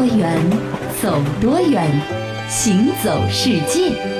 多远，走多远，行走世界。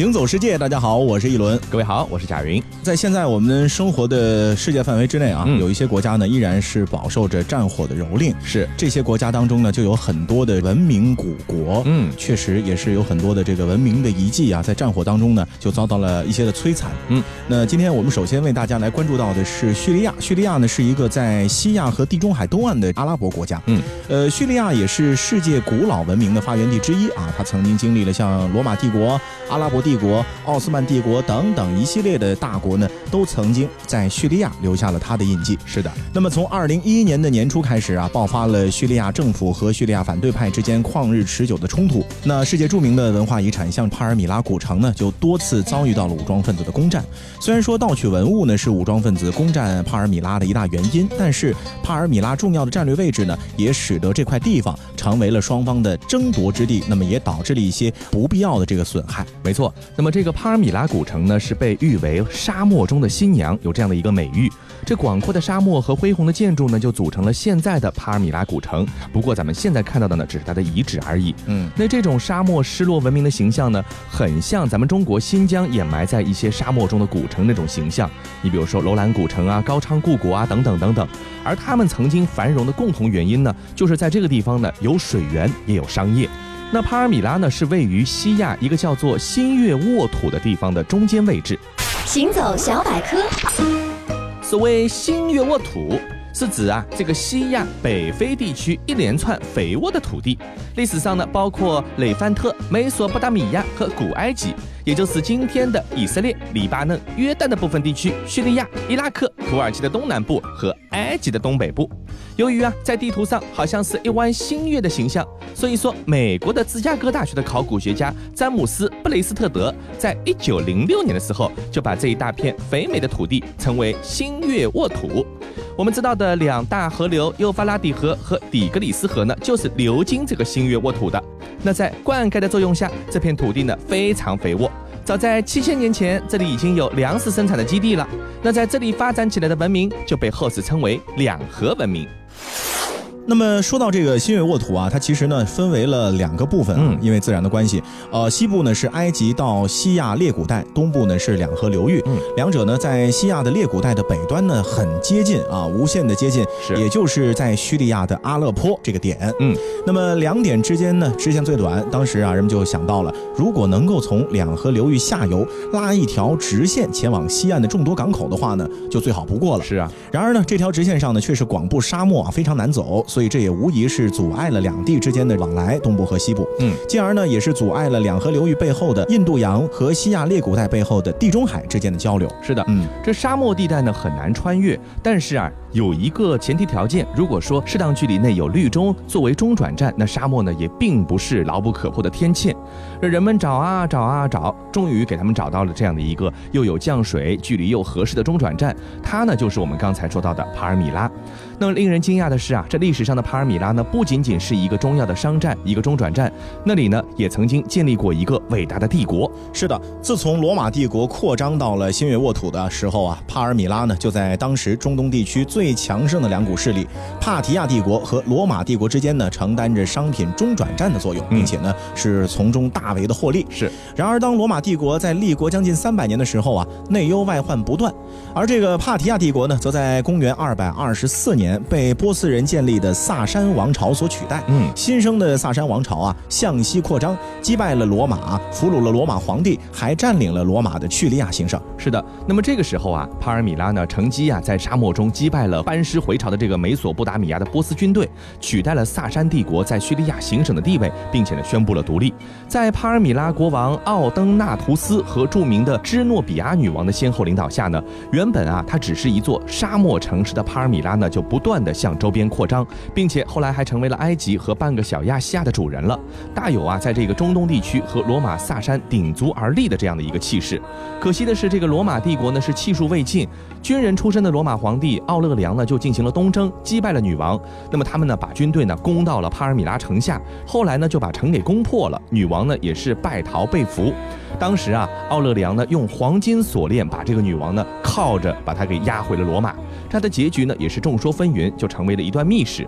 行走世界，大家好，我是一轮。各位好，我是贾云。在现在我们生活的世界范围之内啊，嗯有一些国家呢依然是饱受着战火的蹂躏。是这些国家当中呢，就有很多的文明古国，嗯确实也是有很多的这个文明的遗迹啊，在战火当中呢，就遭到了一些的摧残。嗯，那今天我们首先为大家来关注到的是叙利亚。叙利亚呢是一个在西亚和地中海东岸的阿拉伯国家。嗯，呃，叙利亚也是世界古老文明的发源地之一啊，它曾经经历了像罗马帝国、阿拉伯帝帝国、奥斯曼帝国等等一系列的大国呢，都曾经在叙利亚留下了它的印记。是的，那么从二零一一年的年初开始啊，爆发了叙利亚政府和叙利亚反对派之间旷日持久的冲突。那世界著名的文化遗产像帕尔米拉古城呢，就多次遭遇到了武装分子的攻占。虽然说盗取文物呢是武装分子攻占帕尔米拉的一大原因，但是帕尔米拉重要的战略位置呢，也使得这块地方成为了双方的争夺之地，那么也导致了一些不必要的这个损害。没错。那么这个帕尔米拉古城呢，是被誉为沙漠中的新娘，有这样的一个美誉。这广阔的沙漠和恢宏的建筑呢，就组成了现在的帕尔米拉古城。不过咱们现在看到的呢，只是它的遗址而已。嗯，那这种沙漠失落文明的形象呢，很像咱们中国新疆掩埋在一些沙漠中的古城那种形象。你比如说楼兰古城啊、高昌故国啊等等等等。而他们曾经繁荣的共同原因呢，就是在这个地方呢有水源也有商业。那帕尔米拉呢是位于西亚一个叫做新月沃土的地方的中间位置。行走小百科，所谓新月沃土，是指啊这个西亚北非地区一连串肥沃的土地。历史上呢，包括累范特、美索不达米亚和古埃及，也就是今天的以色列、黎巴嫩、约旦的部分地区、叙利亚、伊拉克、土耳其的东南部和埃及的东北部。由于啊，在地图上好像是一弯新月的形象，所以说美国的芝加哥大学的考古学家詹姆斯·布雷斯特德在一九零六年的时候，就把这一大片肥美的土地称为新月沃土。我们知道的两大河流幼发拉底河和底格里斯河呢，就是流经这个新月沃土的。那在灌溉的作用下，这片土地呢非常肥沃。早在七千年前，这里已经有粮食生产的基地了。那在这里发展起来的文明，就被后世称为两河文明。那么说到这个新月沃土啊，它其实呢分为了两个部分啊，嗯。因为自然的关系，呃，西部呢是埃及到西亚列古带，东部呢是两河流域，嗯。两者呢在西亚的列古带的北端呢很接近啊，无限的接近，是。也就是在叙利亚的阿勒颇这个点，嗯，那么两点之间呢直线最短，当时啊人们就想到了，如果能够从两河流域下游拉一条直线前往西岸的众多港口的话呢，就最好不过了。是啊，然而呢，这条直线上呢却是广布沙漠啊，非常难走，所以这也无疑是阻碍了两地之间的往来，东部和西部。嗯，进而呢也是阻碍了两河流域背后的印度洋和西亚列古带背后的地中海之间的交流。是的，嗯，这沙漠地带呢很难穿越，但是啊有一个前提条件，如果说适当距离内有绿洲作为中转站，那沙漠呢也并不是牢不可破的天堑。这人们找啊找啊找，终于给他们找到了这样的一个又有降水、距离又合适的中转站，它呢就是我们刚才说到的帕尔米拉。那么令人惊讶的是啊，这历史上的帕尔米拉呢不仅仅是一个重要的商站、一个中转站，那里呢也曾经建立过一个伟大的帝国。是的，自从罗马帝国扩张到了新月沃土的时候啊，帕尔米拉呢就在当时中东地区最强盛的两股势力帕提亚帝国和罗马帝国之间呢，承担着商品中转站的作用，并且呢是从中大为的获利。是，然而当罗马帝国在立国将近三百年的时候啊，内忧外患不断，而这个帕提亚帝国呢，则在公元二百二十四年被波斯人建立的萨珊王朝所取代。嗯，新生的萨珊王朝啊，向西扩张，击败了罗马，俘虏了罗马皇帝，还占领了罗马的叙利亚行省。是的，那么这个时候啊，帕尔米拉呢乘机啊在沙漠中击败了班师回朝的这个美索不达米亚的波斯军队，取代了萨珊帝国在叙利亚行省的地位，并且呢宣布了独立。在帕尔米拉国王奥登纳图斯和著名的芝诺比亚女王的先后领导下呢，原本啊它只是一座沙漠城市的帕尔米拉呢就不不断的向周边扩张，并且后来还成为了埃及和半个小亚细亚的主人了，大有啊在这个中东地区和罗马萨山鼎足而立的这样的一个气势。可惜的是，这个罗马帝国呢是气数未尽，军人出身的罗马皇帝奥勒良呢就进行了东征，击败了女王。那么他们呢把军队呢攻到了帕尔米拉城下，后来呢就把城给攻破了，女王呢也是败逃被俘。当时啊，奥勒良呢用黄金锁链把这个女王呢铐着，把她给押回了罗马。它的结局呢也是众说纷纭，就成为了一段秘史。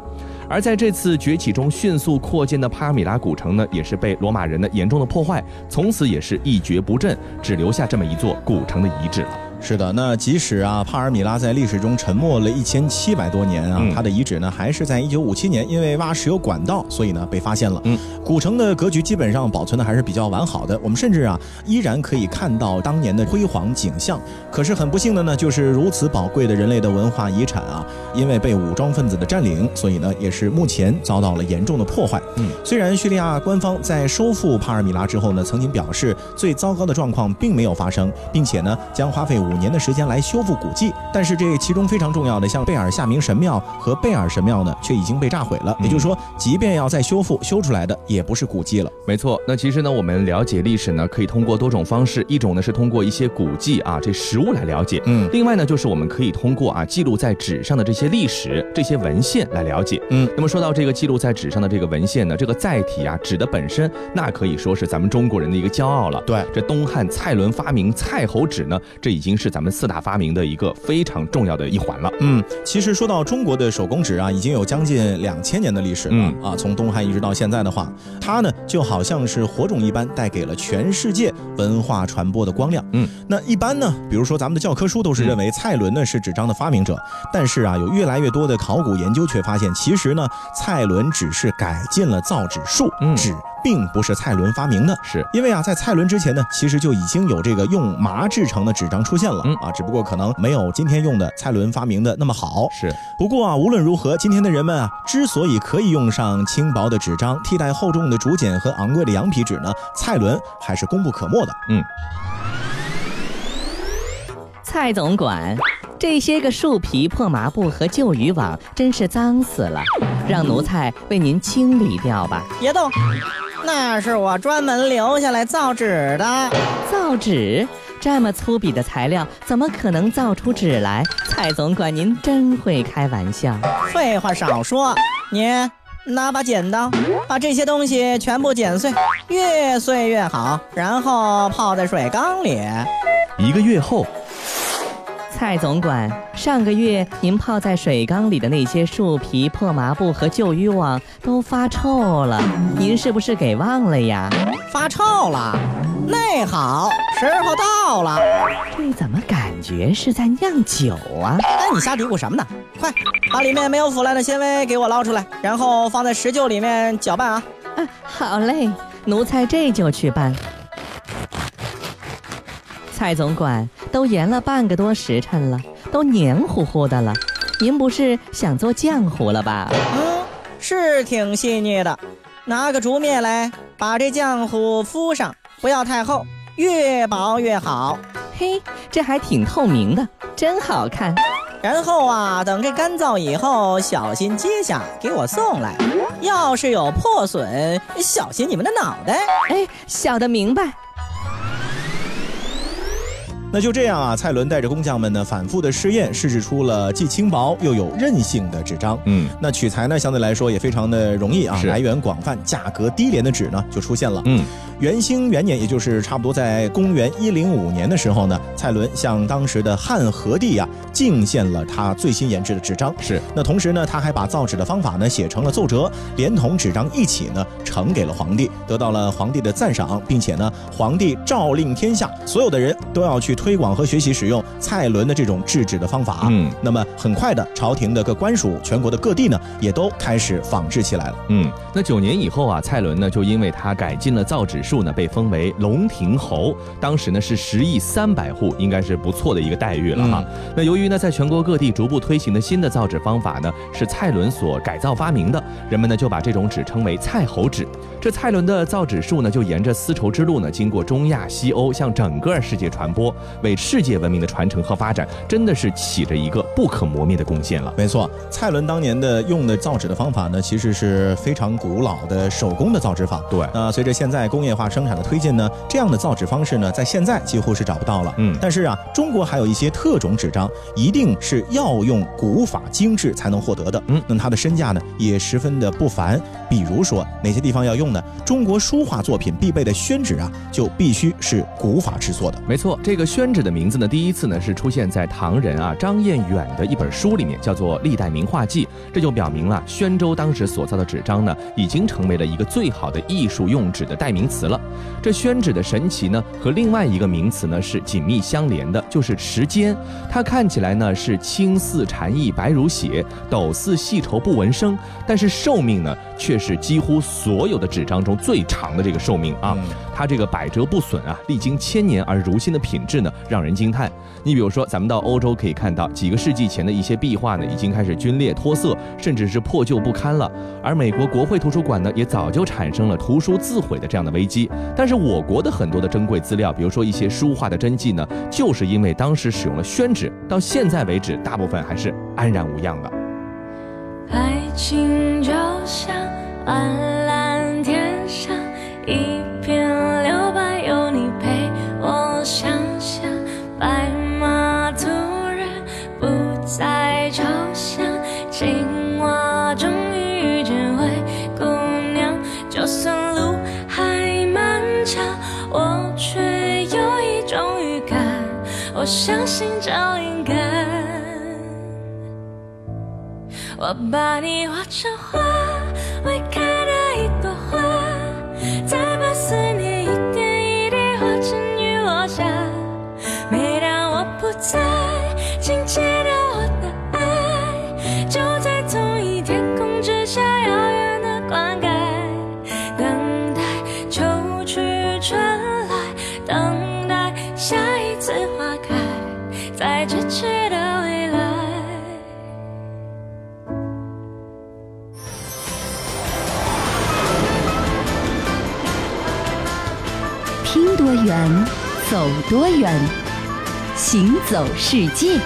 而在这次崛起中迅速扩建的帕米拉古城呢，也是被罗马人呢严重的破坏，从此也是一蹶不振，只留下这么一座古城的遗址了。是的，那即使啊，帕尔米拉在历史中沉没了一千七百多年啊，它的遗址呢，还是在一九五七年因为挖石油管道，所以呢被发现了。嗯，古城的格局基本上保存的还是比较完好的，我们甚至啊依然可以看到当年的辉煌景象。可是很不幸的呢，就是如此宝贵的人类的文化遗产啊，因为被武装分子的占领，所以呢也是目前遭到了严重的破坏。嗯，虽然叙利亚官方在收复帕尔米拉之后呢，曾经表示最糟糕的状况并没有发生，并且呢将花费五。五年的时间来修复古迹，但是这其中非常重要的，像贝尔夏明神庙和贝尔神庙呢，却已经被炸毁了。也就是说，即便要再修复，修出来的也不是古迹了。没错，那其实呢，我们了解历史呢，可以通过多种方式，一种呢是通过一些古迹啊这实物来了解，嗯，另外呢就是我们可以通过啊记录在纸上的这些历史这些文献来了解，嗯。那么说到这个记录在纸上的这个文献呢，这个载体啊纸的本身，那可以说是咱们中国人的一个骄傲了。对，这东汉蔡伦发明蔡侯纸呢，这已经是咱们四大发明的一个非常重要的一环了。嗯，其实说到中国的手工纸啊，已经有将近两千年的历史了啊。从东汉一直到现在的话，它呢就好像是火种一般，带给了全世界文化传播的光亮。嗯，那一般呢，比如说咱们的教科书都是认为蔡伦呢是纸张的发明者，但是啊，有越来越多的考古研究却发现，其实呢，蔡伦只是改进了造纸术，纸。并不是蔡伦发明的，是因为啊，在蔡伦之前呢，其实就已经有这个用麻制成的纸张出现了，啊，只不过可能没有今天用的蔡伦发明的那么好。是，不过啊，无论如何，今天的人们啊，之所以可以用上轻薄的纸张替代厚重的竹简和昂贵的羊皮纸呢，蔡伦还是功不可没的。嗯，蔡总管。这些个树皮、破麻布和旧渔网真是脏死了，让奴才为您清理掉吧。别动，那是我专门留下来造纸的。造纸？这么粗鄙的材料，怎么可能造出纸来？蔡总管，您真会开玩笑。废话少说，你拿把剪刀，把这些东西全部剪碎，越碎越好，然后泡在水缸里。一个月后。蔡总管，上个月您泡在水缸里的那些树皮、破麻布和旧渔网都发臭了，您是不是给忘了呀？发臭了，那好，时候到了。这怎么感觉是在酿酒啊？哎，你瞎嘀咕什么呢？快，把里面没有腐烂的纤维给我捞出来，然后放在石臼里面搅拌啊。啊，好嘞，奴才这就去办。蔡总管，都延了半个多时辰了，都黏糊糊的了。您不是想做浆糊了吧？嗯，是挺细腻的。拿个竹篾来，把这浆糊敷上，不要太厚，越薄越好。嘿，这还挺透明的，真好看。然后啊，等这干燥以后，小心揭下给我送来。要是有破损，小心你们的脑袋。哎，小的明白。那就这样啊，蔡伦带着工匠们呢，反复的试验，试制出了既轻薄又有韧性的纸张。嗯，那取材呢，相对来说也非常的容易啊，来源广泛，价格低廉的纸呢就出现了。嗯。元兴元年，也就是差不多在公元一零五年的时候呢，蔡伦向当时的汉和帝啊进献了他最新研制的纸张。是，那同时呢，他还把造纸的方法呢写成了奏折，连同纸张一起呢呈给了皇帝，得到了皇帝的赞赏，并且呢，皇帝诏令天下所有的人都要去推广和学习使用蔡伦的这种制纸的方法。嗯，那么很快的，朝廷的各官署、全国的各地呢，也都开始仿制起来了。嗯，那九年以后啊，蔡伦呢就因为他改进了造纸术。呢被封为龙庭侯，当时呢是十亿三百户，应该是不错的一个待遇了哈。那由于呢在全国各地逐步推行的新的造纸方法呢是蔡伦所改造发明的，人们呢就把这种纸称为蔡侯纸。这蔡伦的造纸术呢就沿着丝绸之路呢经过中亚、西欧，向整个世界传播，为世界文明的传承和发展真的是起着一个不可磨灭的贡献了。没错，蔡伦当年的用的造纸的方法呢其实是非常古老的手工的造纸法。对，那随着现在工业化。生产的推进呢，这样的造纸方式呢，在现在几乎是找不到了。嗯，但是啊，中国还有一些特种纸张，一定是要用古法精制才能获得的。嗯，那么它的身价呢，也十分的不凡。比如说哪些地方要用呢？中国书画作品必备的宣纸啊，就必须是古法制作的。没错，这个宣。纸的名字呢，第一次呢是出现在唐人啊张彦远的一本书里面，叫做《历代名画记》，这就表明了宣州当时所造的纸张呢，已经成为了一个最好的艺术用纸的代名词了。这宣纸的神奇呢，和另外一个名词呢是紧密相连的，就是时间。它看起来呢是青似蝉翼，白如血，斗似细绸不闻声，但是寿命呢却是几乎所有的纸张中最长的这个寿命啊。它这个百折不损啊，历经千年而如新的品质呢，让人惊叹。你比如说，咱们到欧洲可以看到，几个世纪前的一些壁画呢，已经开始皲裂脱色，甚至是破旧不堪了。而美国国会图书馆呢，也早就产生了图书自毁的这样的危机。但是我国的很多的珍贵资料，比如说一些书画的真迹呢，就是因为当时使用了宣纸，到现在为止，大部分还是安然无恙的。爱情就像蓝蓝天上一片留白，有你陪我想象，白马突然不再抽象，青蛙终于遇见灰姑娘。就算路还漫长，我却有一种预感，我相信这灵感。我把你画成花，未开走多远，行走世界。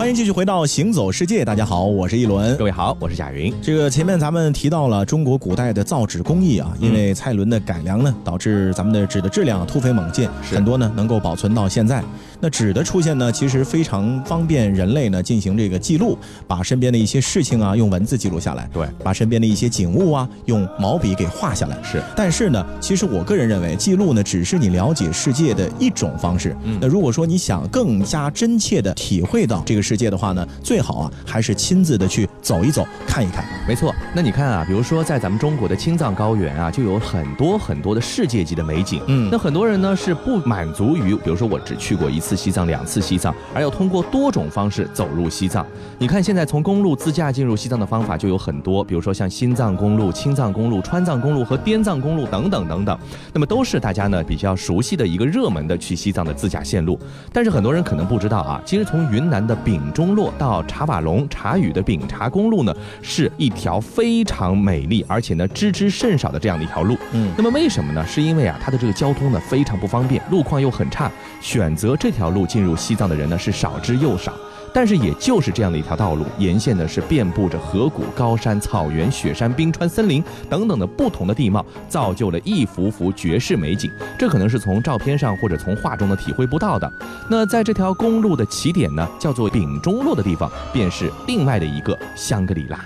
欢迎继续回到《行走世界》，大家好，我是一轮各。位好，我是贾云。这个前面咱们提到了中国古代的造纸工艺啊，因为蔡伦的改良呢，导致咱们的纸的质量突飞猛进，很多呢能够保存到现在。那纸的出现呢，其实非常方便人类呢进行这个记录，把身边的一些事情啊用文字记录下来，对把身边的一些景物啊用毛笔给画下来。是但是呢，其实我个人认为，记录呢只是你了解世界的一种方式。嗯那如果说你想更加真切的体会到这个世界的话呢，最好啊还是亲自的去走一走，看一看。没错，那你看啊，比如说在咱们中国的青藏高原啊，就有很多很多的世界级的美景。嗯那很多人呢是不满足于，比如说我只去过一次西藏、两次西藏，而要通过多种方式走入西藏。你看现在从公路自驾进入西藏的方法就有很多，比如说像新藏公路、青藏公路、川藏公路和滇藏公路等等等等，那么都是大家呢比较熟悉的一个热门的去西藏的自驾线路。但是很多人可能不知道啊，其实从云南的丙中洛到茶瓦龙茶语的丙察公路呢，是一条非常美丽而且呢知之甚少的这样的一条路。嗯那么为什么呢？是因为啊，它的这个交通呢非常不方便，路况又很差，选择这条路进入西藏的人呢是少之又少。但是也就是这样的一条道路，沿线呢是遍布着河谷、高山、草原、雪山、冰川、森林等等的不同的地貌，造就了一幅幅绝世美景。这可能是从照片上或者从画中呢体会不到的。那在这条公路的起点呢，叫做丙中洛的地方，便是另外的一个香格里拉。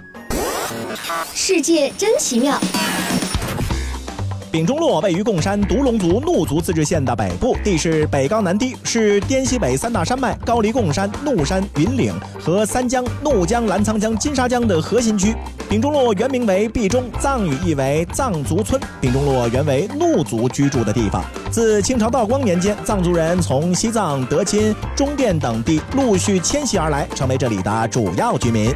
世界真奇妙。丙中洛位于贡山独龙族怒族自治县的北部，地势北高南低，是滇西北三大山脉高黎贡山、怒山、云岭和三江、怒江、澜沧江、金沙江的核心区。丙中洛原名为毕中，藏语意为藏族村。丙中洛原为怒族居住的地方。自清朝道光年间，藏族人从西藏、德钦、中甸等地陆续迁徙而来，成为这里的主要居民。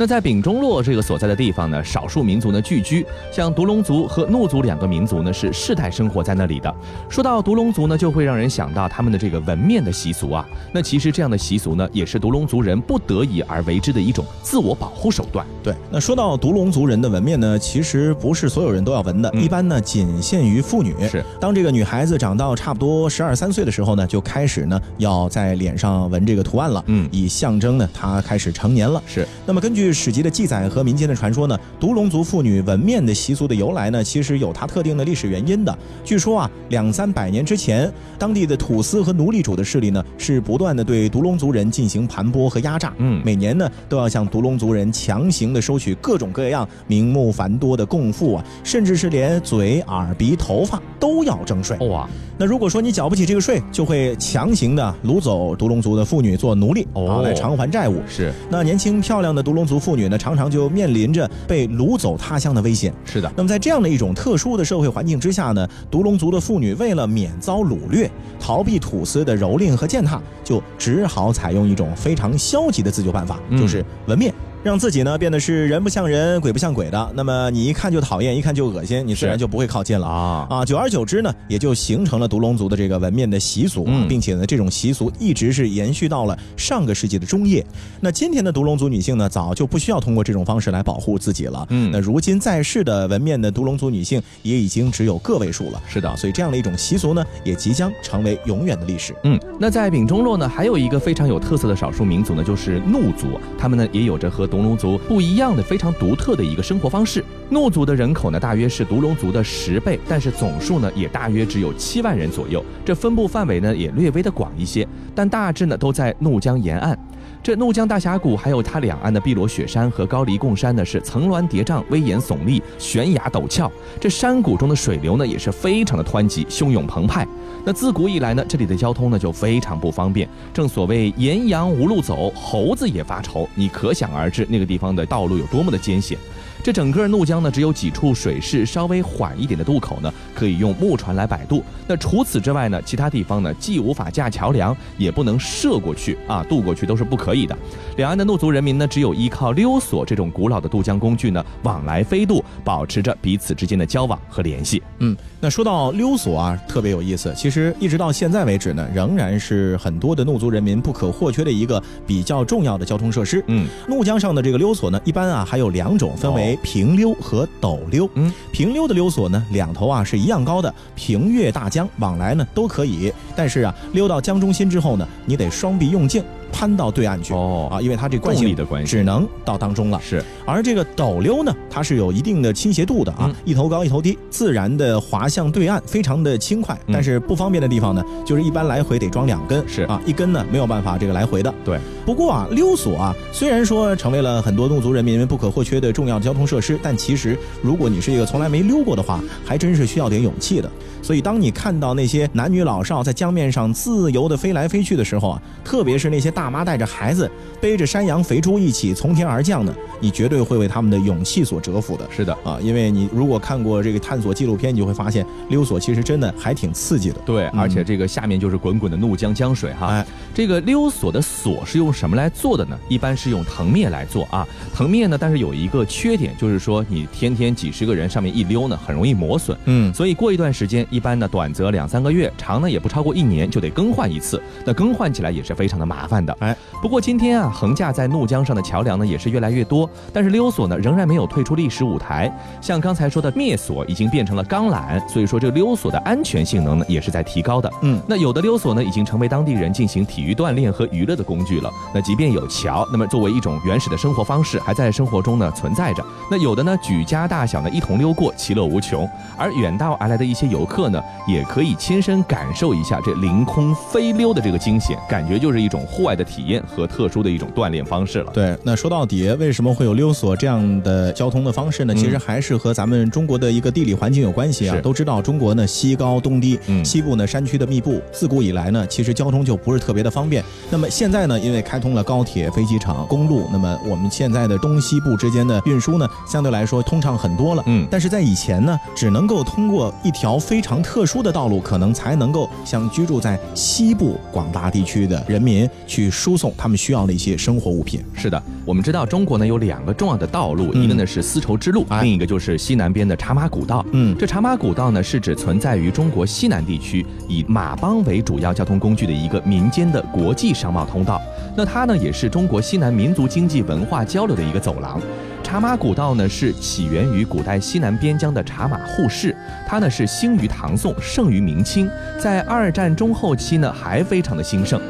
那在丙中洛这个所在的地方呢，少数民族呢聚居，像独龙族和怒族两个民族呢是世代生活在那里的。说到独龙族呢，就会让人想到他们的这个纹面的习俗啊。那其实这样的习俗呢，也是独龙族人不得已而为之的一种自我保护手段。对，那说到独龙族人的纹面呢，其实不是所有人都要纹的，嗯一般呢仅限于妇女。是，当这个女孩子长到差不多十二三岁的时候呢，就开始呢要在脸上纹这个图案了，嗯以象征呢她开始成年了。是，那么根据据史籍的记载和民间的传说呢，独龙族妇女纹面的习俗的由来呢，其实有它特定的历史原因的。据说啊，两三百年之前，当地的土司和奴隶主的势力呢，是不断的对独龙族人进行盘剥和压榨。嗯每年呢，都要向独龙族人强行的收取各种各样名目繁多的供赋啊，甚至是连嘴、耳、鼻、头发都要征税。哇，那如果说你缴不起这个税，就会强行的掳走独龙族的妇女做奴隶，哦啊，来偿还债务。是那年轻漂亮的独龙族妇女呢，常常就面临着被掳走他乡的危险。是的，那么在这样的一种特殊的社会环境之下呢，独龙族的妇女为了免遭掳掠，逃避土司的蹂躏和践踏，就只好采用一种非常消极的自救办法，嗯就是纹面。让自己呢变得是人不像人，鬼不像鬼的，那么你一看就讨厌，一看就恶心，你自然就不会靠近了啊啊！久而久之呢，也就形成了独龙族的这个纹面的习俗啊，嗯并且呢，这种习俗一直是延续到了上个世纪的中叶。那今天的独龙族女性呢，早就不需要通过这种方式来保护自己了。嗯那如今在世的纹面的独龙族女性也已经只有个位数了。是的啊，所以这样的一种习俗呢，也即将成为永远的历史。嗯，那在丙中洛呢，还有一个非常有特色的少数民族呢，就是怒族。他们呢也有着和独龙族不一样的非常独特的一个生活方式。怒族的人口呢大约是独龙族的十倍，但是总数呢也大约只有七万人左右。这分布范围呢也略微的广一些，但大致呢都在怒江沿岸。这怒江大峡谷还有它两岸的碧罗雪山和高黎贡山呢，是层峦叠嶂、威严耸立、悬崖陡峭。这山谷中的水流呢，也是非常的湍急、汹涌澎湃。那自古以来呢，这里的交通呢就非常不方便。正所谓岩羊无路走，猴子也发愁。你可想而知那个地方的道路有多么的艰险。这整个怒江呢，只有几处水势稍微缓一点的渡口呢，可以用木船来摆渡。那除此之外呢，其他地方呢，既无法架桥梁，也不能涉过去啊，渡过去都是不可以的。两岸的怒族人民呢，只有依靠溜索这种古老的渡江工具呢，往来飞渡，保持着彼此之间的交往和联系。嗯，那说到溜索啊，特别有意思。其实一直到现在为止呢，仍然是很多的怒族人民不可或缺的一个比较重要的交通设施。嗯，怒江上的这个溜索呢，一般啊还有两种，分为平溜和陡溜。嗯，平溜的溜索呢，两头啊是一样高的，平越大江往来呢都可以。但是啊，溜到江中心之后呢，你得双臂用劲攀到对岸去。哦啊，因为它这惯性力的关系只能到当中了。是而这个陡溜呢，它是有一定的倾斜度的啊，一头高一头低，自然的滑向对岸，非常的轻快。但是不方便的地方呢，就是一般来回得装两根，是啊，一根呢没有办法这个来回的。对。不过啊，溜索啊，虽然说成为了很多怒族人民不可或缺的重要交通设施，但其实如果你是一个从来没溜过的话，还真是需要点勇气的。所以，当你看到那些男女老少在江面上自由的飞来飞去的时候啊，特别是那些大妈带着孩子背着山羊、肥猪一起从天而降呢，你绝对会为他们的勇气所折服的。是的。啊，因为你如果看过这个探索纪录片，你就会发现溜索其实真的还挺刺激的。对，而且这个下面就是滚滚的怒江江水哈。哎，这个溜索的索是用什么来做的呢？一般是用藤篾来做啊。藤篾呢，但是有一个缺点，就是说你天天几十个人上面一溜呢，很容易磨损。嗯，所以过一段时间，一般呢短则两三个月，长呢也不超过一年就得更换一次。那更换起来也是非常的麻烦的。哎，不过今天啊，横架在怒江上的桥梁呢也是越来越多，但是溜索呢仍然没有退出历史舞台。像刚才说的灭索已经变成了钢缆，所以说这个溜索的安全性能呢也是在提高的。嗯，那有的溜索呢已经成为当地人进行体育锻炼和娱乐的工具了。那即便有桥，那么作为一种原始的生活方式，还在生活中呢存在着。那有的呢举家大小呢一同溜过，其乐无穷。而远道而来的一些游客呢，也可以亲身感受一下这凌空飞溜的这个惊险，感觉就是一种户外的体验和特殊的一种锻炼方式了。对，那说到底，为什么会有溜索这样的交通的方式呢？嗯其实还是和咱们中国的一个地理环境有关系啊。都知道中国呢西高东低，嗯西部呢山区的密布，自古以来呢其实交通就不是特别的方便。那么现在呢，因为开通了高铁、飞机场、公路，那么我们现在的东西部之间的运输呢，相对来说通畅很多了。嗯但是在以前呢，只能够通过一条非常特殊的道路，可能才能够向居住在西部广大地区的人民去输送他们需要的一些生活物品。是的，我们知道中国呢有两个重要的道路，嗯一个呢是丝绸之路，哎另一个就是西南边的茶马古道。嗯这茶马古道呢是指存在于中国西南地区，以马帮为主要交通工具的一个民间的国际商贸通道。那它呢也是中国西南民族经济文化交流的一个走廊。茶马古道呢是起源于古代西南边疆的茶马互市，它呢是兴于唐宋，盛于明清，在二战中后期呢还非常的兴盛。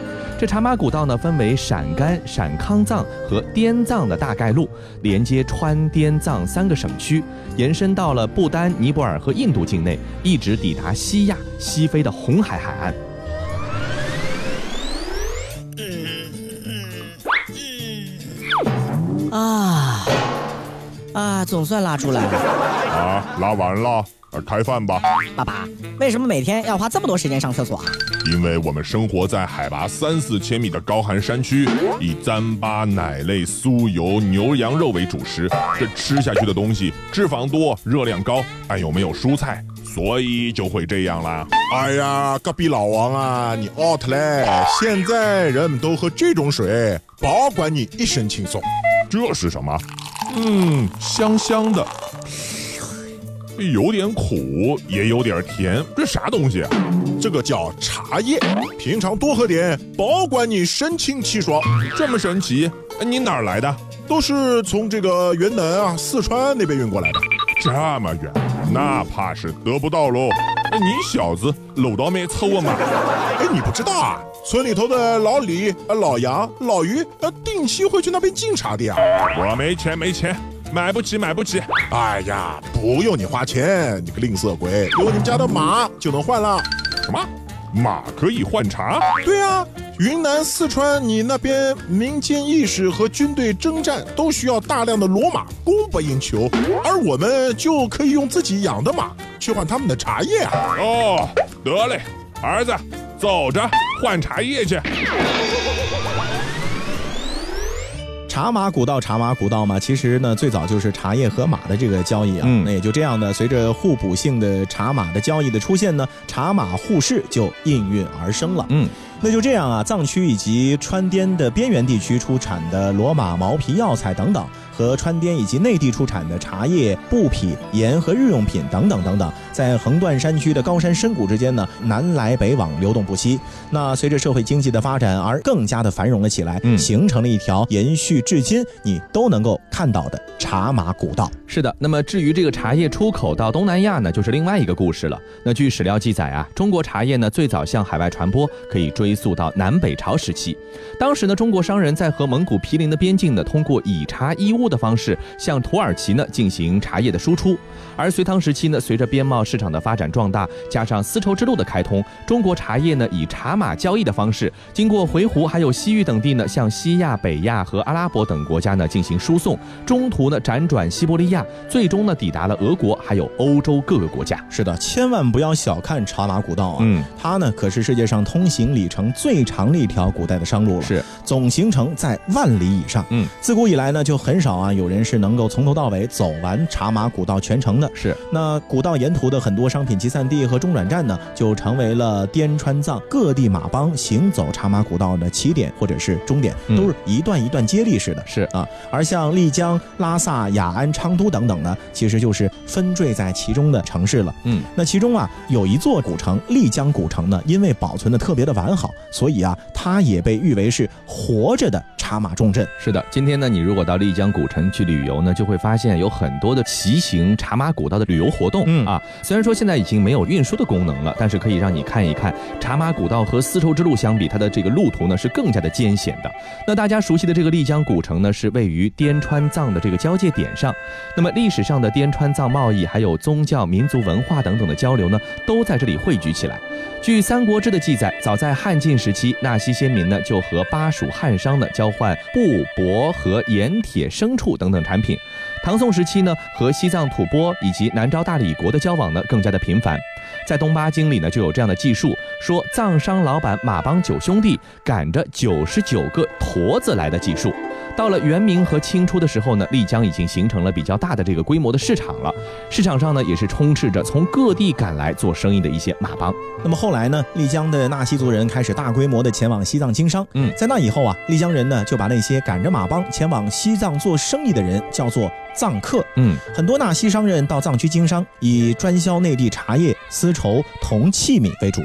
这茶马古道呢，分为陕甘、陕康藏和滇藏的大概路，连接川滇藏三个省区，延伸到了不丹、尼泊尔和印度境内，一直抵达西亚、西非的红海海岸。啊啊，总算拉出来了。啊，拉完了，呃开饭吧。爸爸，为什么每天要花这么多时间上厕所啊？因为我们生活在海拔三四千米的高寒山区，以糌粑、奶类、酥油、牛羊肉为主食，这吃下去的东西脂肪多、热量高，但又没有蔬菜，所以就会这样啦。哎呀，隔壁老王啊，你 out 嘞！现在人们都喝这种水，保管你一身轻松。这是什么？嗯，香香的，有点苦，也有点甜，这啥东西啊？这个叫茶叶，平常多喝点，保管你神清气爽。这么神奇？哎你哪儿来的？都是从这个云南啊、四川那边运过来的。这么远，那怕是得不到喽。哎你小子搂到没凑我嘛？哎，你不知道啊？村里头的老李、呃老杨、老于，呃，定期会去那边进茶的呀。我没钱，没钱，买不起，买不起。哎呀，不用你花钱，你个吝啬鬼，有你们家的马就能换了。什么？马可以换茶？对啊，云南、四川，你那边民间意识和军队征战都需要大量的骡马，供不应求，而我们就可以用自己养的马去换他们的茶叶啊。哦，得嘞，儿子，走着换茶叶去。茶马古道，茶马古道嘛，其实呢，最早就是茶叶和马的这个交易啊。嗯那也就这样呢，随着互补性的茶马的交易的出现呢，茶马互市就应运而生了。嗯，那就这样啊，藏区以及川滇的边缘地区出产的骡马毛皮药材等等，和川滇以及内地出产的茶叶、布匹、盐和日用品等等等等，在横断山区的高山深谷之间呢，南来北往流动不息。那随着社会经济的发展而更加的繁荣了起来，嗯形成了一条延续至今你都能够看到的茶马古道。是的，那么至于这个茶叶出口到东南亚呢，就是另外一个故事了。那据史料记载啊，中国茶叶呢最早向海外传播，可以追溯到南北朝时期。当时呢，中国商人在和蒙古毗邻的边境呢，通过以茶易物的方式向土耳其呢进行茶叶的输出。而隋唐时期呢，随着边贸市场的发展壮大，加上丝绸之路的开通，中国茶叶呢以茶马交易的方式，经过回鹘还有西域等地呢，向西亚、北亚和阿拉伯等国家呢进行输送，中途呢辗转西伯利亚，最终呢抵达了俄国还有欧洲各个国家。是的，千万不要小看茶马古道啊！嗯，它呢可是世界上通行里程最长的一条古代的商路了，是总行程在万里以上。嗯，自古以来呢，就很少啊有人是能够从头到尾走完茶马古道全程的。是，那古道沿途的很多商品集散地和中转站呢，就成为了滇川藏各地马帮行走茶马古道的起点或者是终点，嗯都是一段一段接力式的。是啊，而像丽江、拉萨、雅安、昌都等等呢，其实就是分坠在其中的城市了。嗯，那其中啊有一座古城丽江古城呢，因为保存的特别的完好，所以啊它也被誉为是活着的茶马重镇。是的，今天呢，你如果到丽江古城去旅游呢，就会发现有很多的骑行茶马古道的旅游活动、嗯啊。虽然说现在已经没有运输的功能了，但是可以让你看一看茶马古道和丝绸之路相比，它的这个路途呢是更加的艰险的。那大家熟悉的这个丽江古城呢，是位于滇川藏的这个交界点上。那么历史上的滇川藏贸易，还有宗教、民族文化等等的交流呢，都在这里汇聚起来。据《三国志》的记载，早在汉晋时期，纳西先民呢就和巴蜀汉商呢交换布、帛和盐、铁、牲畜等等产品。唐宋时期呢，和西藏吐蕃以及南诏大理国的交往呢更加的频繁。在《东巴经》里呢就有这样的记述，说藏商老板马帮九兄弟赶着九十九个驼子来的记述。到了元明和清初的时候呢，丽江已经形成了比较大的这个规模的市场了。市场上呢也是充斥着从各地赶来做生意的一些马帮。那么后来呢，丽江的纳西族人开始大规模的前往西藏经商。嗯在那以后啊，丽江人呢就把那些赶着马帮前往西藏做生意的人叫做藏客。嗯，很多纳西商人到藏区经商，以专销内地茶叶、丝绸、铜器皿为主。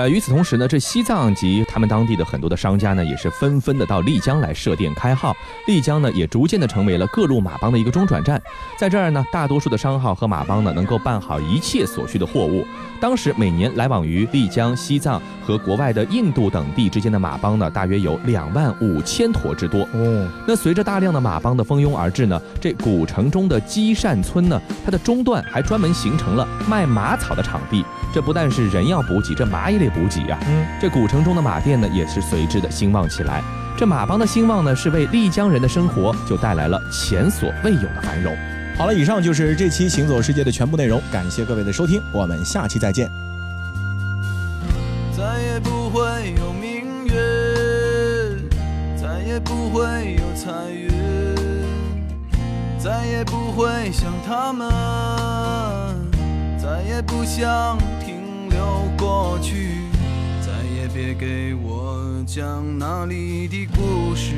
呃，与此同时呢，这西藏及他们当地的很多的商家呢，也是纷纷的到丽江来设店开号。丽江呢，也逐渐的成为了各路马帮的一个中转站。在这儿呢，大多数的商号和马帮呢，能够办好一切所需的货物。当时每年来往于丽江、西藏和国外的印度等地之间的马帮呢，大约有两万五千坨之多。哦，那随着大量的马帮的蜂拥而至呢，这古城中的积善村呢，它的中段还专门形成了卖马草的场地。这不但是人要补给，这马也得补给呀、嗯，这古城中的马店呢，也是随之的兴旺起来。这马帮的兴旺呢，是为丽江人的生活就带来了前所未有的繁荣。好了，以上就是这期《行走世界》的全部内容，感谢各位的收听，我们下期再见。再也不会有明月，再也不会有彩云，再也不会想他们，再也不想停留过去，再也别给我讲那里的故事，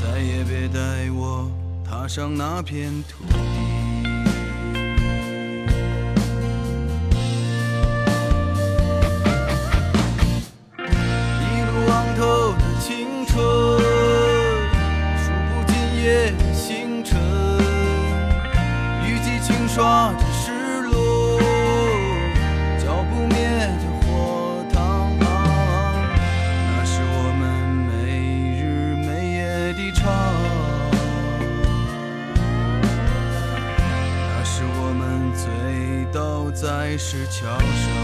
再也别带我踏上那片土地。一路昂头的青春，数不尽夜的星辰，雨季轻刷着。是桥上。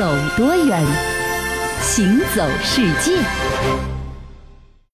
走多远，行走世界。